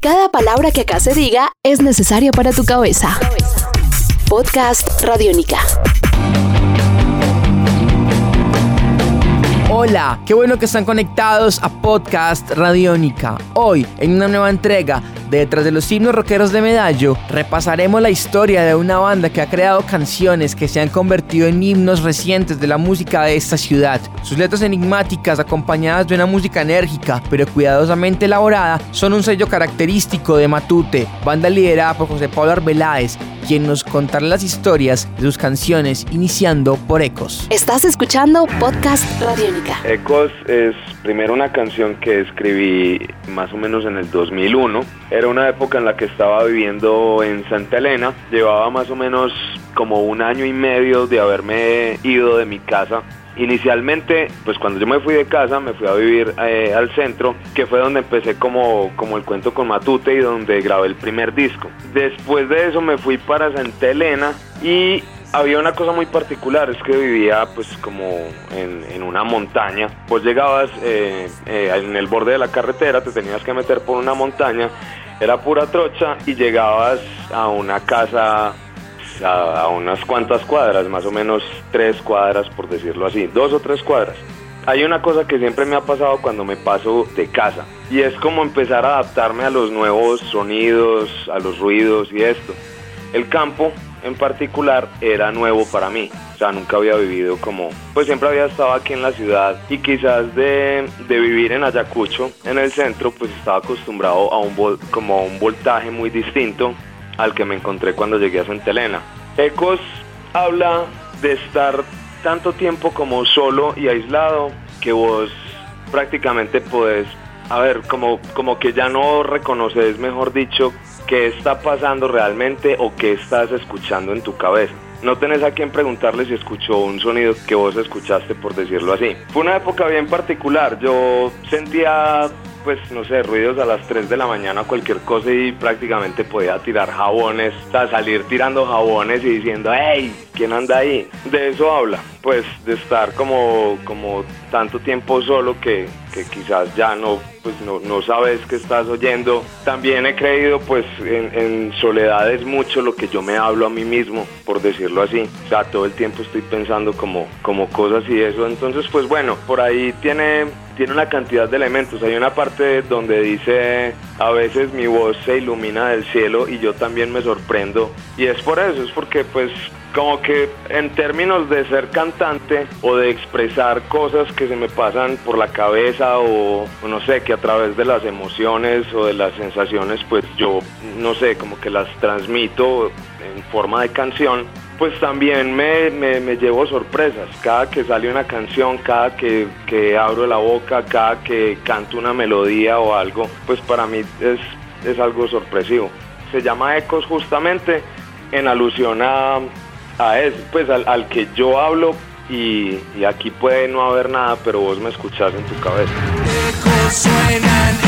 Cada palabra que acá se diga es necesaria para tu cabeza. Podcast Radiónica. Hola, qué bueno que están conectados a Podcast Radiónica. Hoy, en una nueva entrega de Detrás de los himnos rockeros de Medallo, repasaremos la historia de una banda que ha creado canciones que se han convertido en himnos recientes de la música de esta ciudad. Sus letras enigmáticas, acompañadas de una música enérgica, pero cuidadosamente elaborada, son un sello característico de Matute, banda liderada por José Pablo Arbeláez, quien nos contará las historias de sus canciones, iniciando por Ecos. Estás escuchando Podcast Radiónica. Ecos es primero una canción que escribí más o menos en el 2001. Era una época en la que estaba viviendo en Santa Elena. Llevaba más o menos como un año y medio de haberme ido de mi casa Inicialmente, pues cuando yo me fui de casa, me fui a vivir eh, al centro, que fue donde empecé como, como el cuento con Matute y donde grabé el primer disco. Después de eso me fui para Santa Elena y había una cosa muy particular, es que vivía pues como en, una montaña. Pues llegabas eh, eh, en el borde de la carretera, te tenías que meter por una montaña, era pura trocha y llegabas a una casa a, unas cuantas cuadras, más o menos tres cuadras por decirlo así, dos o tres cuadras. Hay una cosa que siempre me ha pasado cuando me paso de casa y es como empezar a adaptarme a los nuevos sonidos, a los ruidos y esto. El campo en particular era nuevo para mí, o sea, nunca había vivido como, pues siempre había estado aquí en la ciudad y quizás de, de vivir en Ayacucho, en el centro, pues estaba acostumbrado a un, como a un voltaje muy distinto al que me encontré cuando llegué a Santa Elena. Ecos habla de estar tanto tiempo como solo y aislado que vos prácticamente podés, a ver, como, como que ya no reconoces, mejor dicho, qué está pasando realmente o qué estás escuchando en tu cabeza. No tenés a quien preguntarle si escuchó un sonido que vos escuchaste, por decirlo así. Fue una época bien particular. Yo sentía pues no sé, ruidos a las 3 de la mañana, cualquier cosa y prácticamente podía tirar jabones, sea, salir tirando jabones y diciendo, hey, ¿quién anda ahí? De eso habla, pues de estar como, como tanto tiempo solo que, que quizás ya no, pues no, no, sabes que estás oyendo. También he creído pues en, en soledad es mucho lo que yo me hablo a mí mismo, por decirlo así. O sea, todo el tiempo estoy pensando como, como cosas y eso. Entonces pues bueno, por ahí tiene tiene una cantidad de elementos. Hay una parte donde dice, a veces mi voz se ilumina del cielo y yo también me sorprendo. Y es por eso, es porque pues como que en términos de ser cantante o de expresar cosas que se me pasan por la cabeza o, no sé, que a través de las emociones o de las sensaciones pues yo no sé, como que las transmito en forma de canción pues también me, llevo sorpresas. Cada que sale una canción, cada que, abro la boca, cada que canto una melodía o algo, pues para mí es, algo sorpresivo. Se llama Ecos justamente en alusión a, a eso, pues al, que yo hablo y, y, aquí puede no haber nada, pero vos me escuchás en tu cabeza. Ecos suenan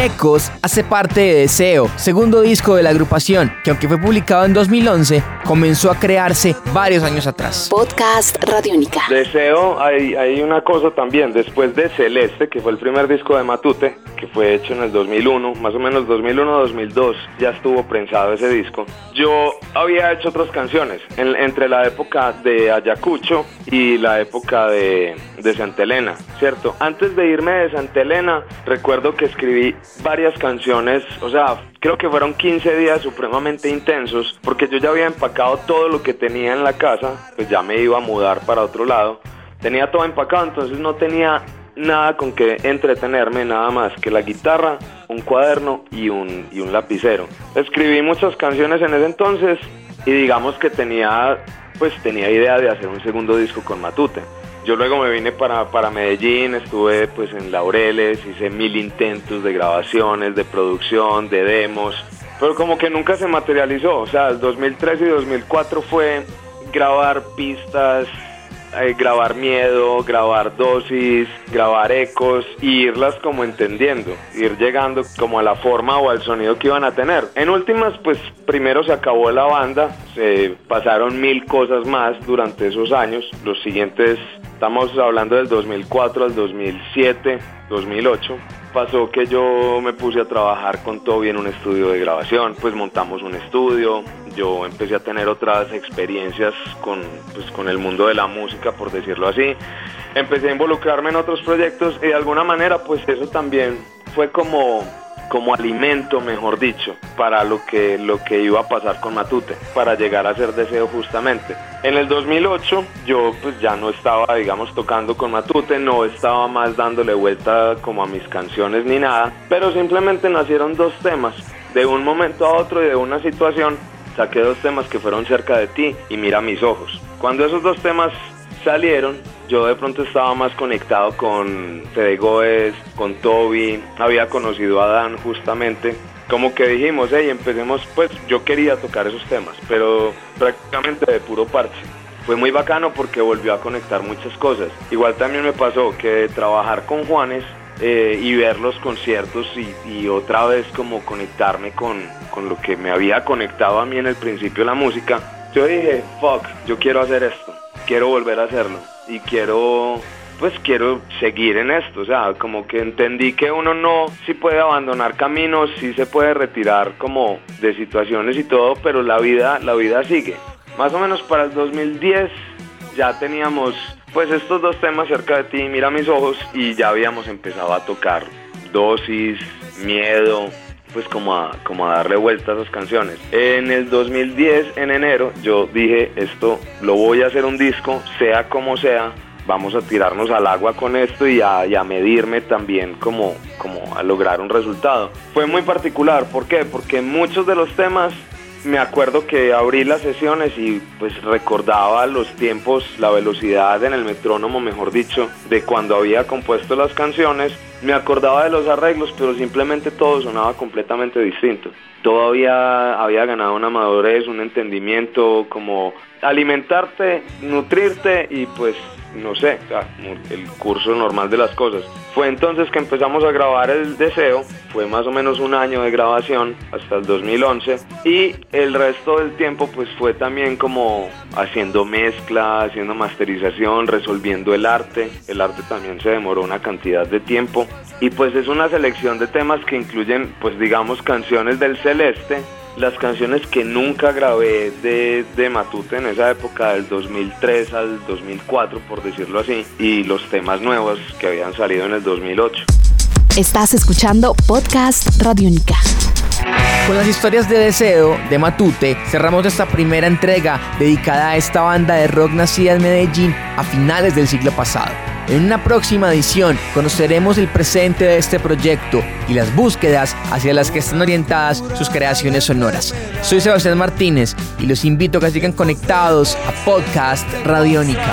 Ecos hace parte de Deseo, segundo disco de la agrupación, que aunque fue publicado en 2011, comenzó a crearse varios años atrás. Podcast Radiónica. Deseo, hay, hay una cosa también, después de Celeste, que fue el primer disco de Matute, que fue hecho en el 2001, más o menos 2001-2002, ya estuvo prensado ese disco. Yo había hecho otras canciones, entre la época de Ayacucho y la época de, de Santa Elena, ¿cierto? Antes de irme de Santa Elena, recuerdo que escribí varias canciones, o sea, creo que fueron 15 días supremamente intensos, porque yo ya había empacado todo lo que tenía en la casa, pues ya me iba a mudar para otro lado. Tenía todo empacado, entonces no tenía nada con que entretenerme, nada más que la guitarra, un cuaderno y un, y un lapicero. Escribí muchas canciones en ese entonces y digamos que tenía, pues tenía idea de hacer un segundo disco con Matute. Yo luego me vine para, para Medellín, estuve pues en Laureles, hice mil intentos de grabaciones, de producción, de demos, pero como que nunca se materializó. O sea, el 2003 y 2004 fue grabar pistas, eh, grabar miedo, grabar dosis, grabar ecos y irlas como entendiendo, ir llegando como a la forma o al sonido que iban a tener. En últimas, pues primero se acabó la banda, se pasaron mil cosas más durante esos años. Los siguientes, estamos hablando del 2004 al 2007, 2008 pasó que yo me puse a trabajar con Toby en un estudio de grabación, pues montamos un estudio, yo empecé a tener otras experiencias con, pues, con el mundo de la música, por decirlo así. Empecé a involucrarme en otros proyectos y de alguna manera pues eso también fue como como alimento, mejor dicho, para lo que, lo que iba a pasar con Matute, para llegar a ser deseo justamente. En el 2008 yo pues ya no estaba, digamos, tocando con Matute, no estaba más dándole vuelta como a mis canciones ni nada, pero simplemente nacieron dos temas. De un momento a otro y de una situación saqué dos temas que fueron cerca de ti y mira mis ojos. Cuando esos dos temas salieron, yo de pronto estaba más conectado con Fede Goes, con Toby, había conocido a Dan justamente. Como que dijimos, hey, empecemos, pues yo quería tocar esos temas, pero prácticamente de puro parche. Fue muy bacano porque volvió a conectar muchas cosas. Igual también me pasó que trabajar con Juanes eh, y ver los conciertos y, y, otra vez como conectarme con, con lo que me había conectado a mí en el principio la música, yo dije, fuck, yo quiero hacer esto, quiero volver a hacerlo y quiero pues quiero seguir en esto, o sea, como que entendí que uno no sí puede abandonar caminos, sí se puede retirar como de situaciones y todo, pero la vida la vida sigue. Más o menos para el 2010 ya teníamos pues estos dos temas cerca de ti, mira mis ojos y ya habíamos empezado a tocar dosis, miedo, pues como a, como a darle vuelta a esas canciones. En el 2010, en enero, yo dije, esto lo voy a hacer un disco, sea como sea, vamos a tirarnos al agua con esto y a, y a medirme también como, como a lograr un resultado. Fue muy particular, ¿por qué? Porque muchos de los temas me acuerdo que abrí las sesiones y pues recordaba los tiempos, la velocidad en el metrónomo, mejor dicho, de cuando había compuesto las canciones. Me acordaba de los arreglos, pero simplemente todo sonaba completamente distinto. Todo había, había ganado una madurez, un entendimiento, como alimentarte, nutrirte y pues no sé, el curso normal de las cosas. Fue entonces que empezamos a grabar El Deseo, fue más o menos un año de grabación hasta el 2011 y el resto del tiempo pues fue también como haciendo mezcla, haciendo masterización, resolviendo el arte. El arte también se demoró una cantidad de tiempo y pues es una selección de temas que incluyen pues digamos canciones del celeste las canciones que nunca grabé de, Matute en esa época, del 2003 al 2004, por decirlo así, y los temas nuevos que habían salido en el 2008. Estás escuchando Podcast Radiónica. Con las historias de deseo de Matute, cerramos esta primera entrega dedicada a esta banda de rock nacida en Medellín a finales del siglo pasado. En una próxima edición conoceremos el presente de este proyecto y las búsquedas hacia las que están orientadas sus creaciones sonoras. Soy Sebastián Martínez y los invito a que sigan conectados a Podcast Radiónica.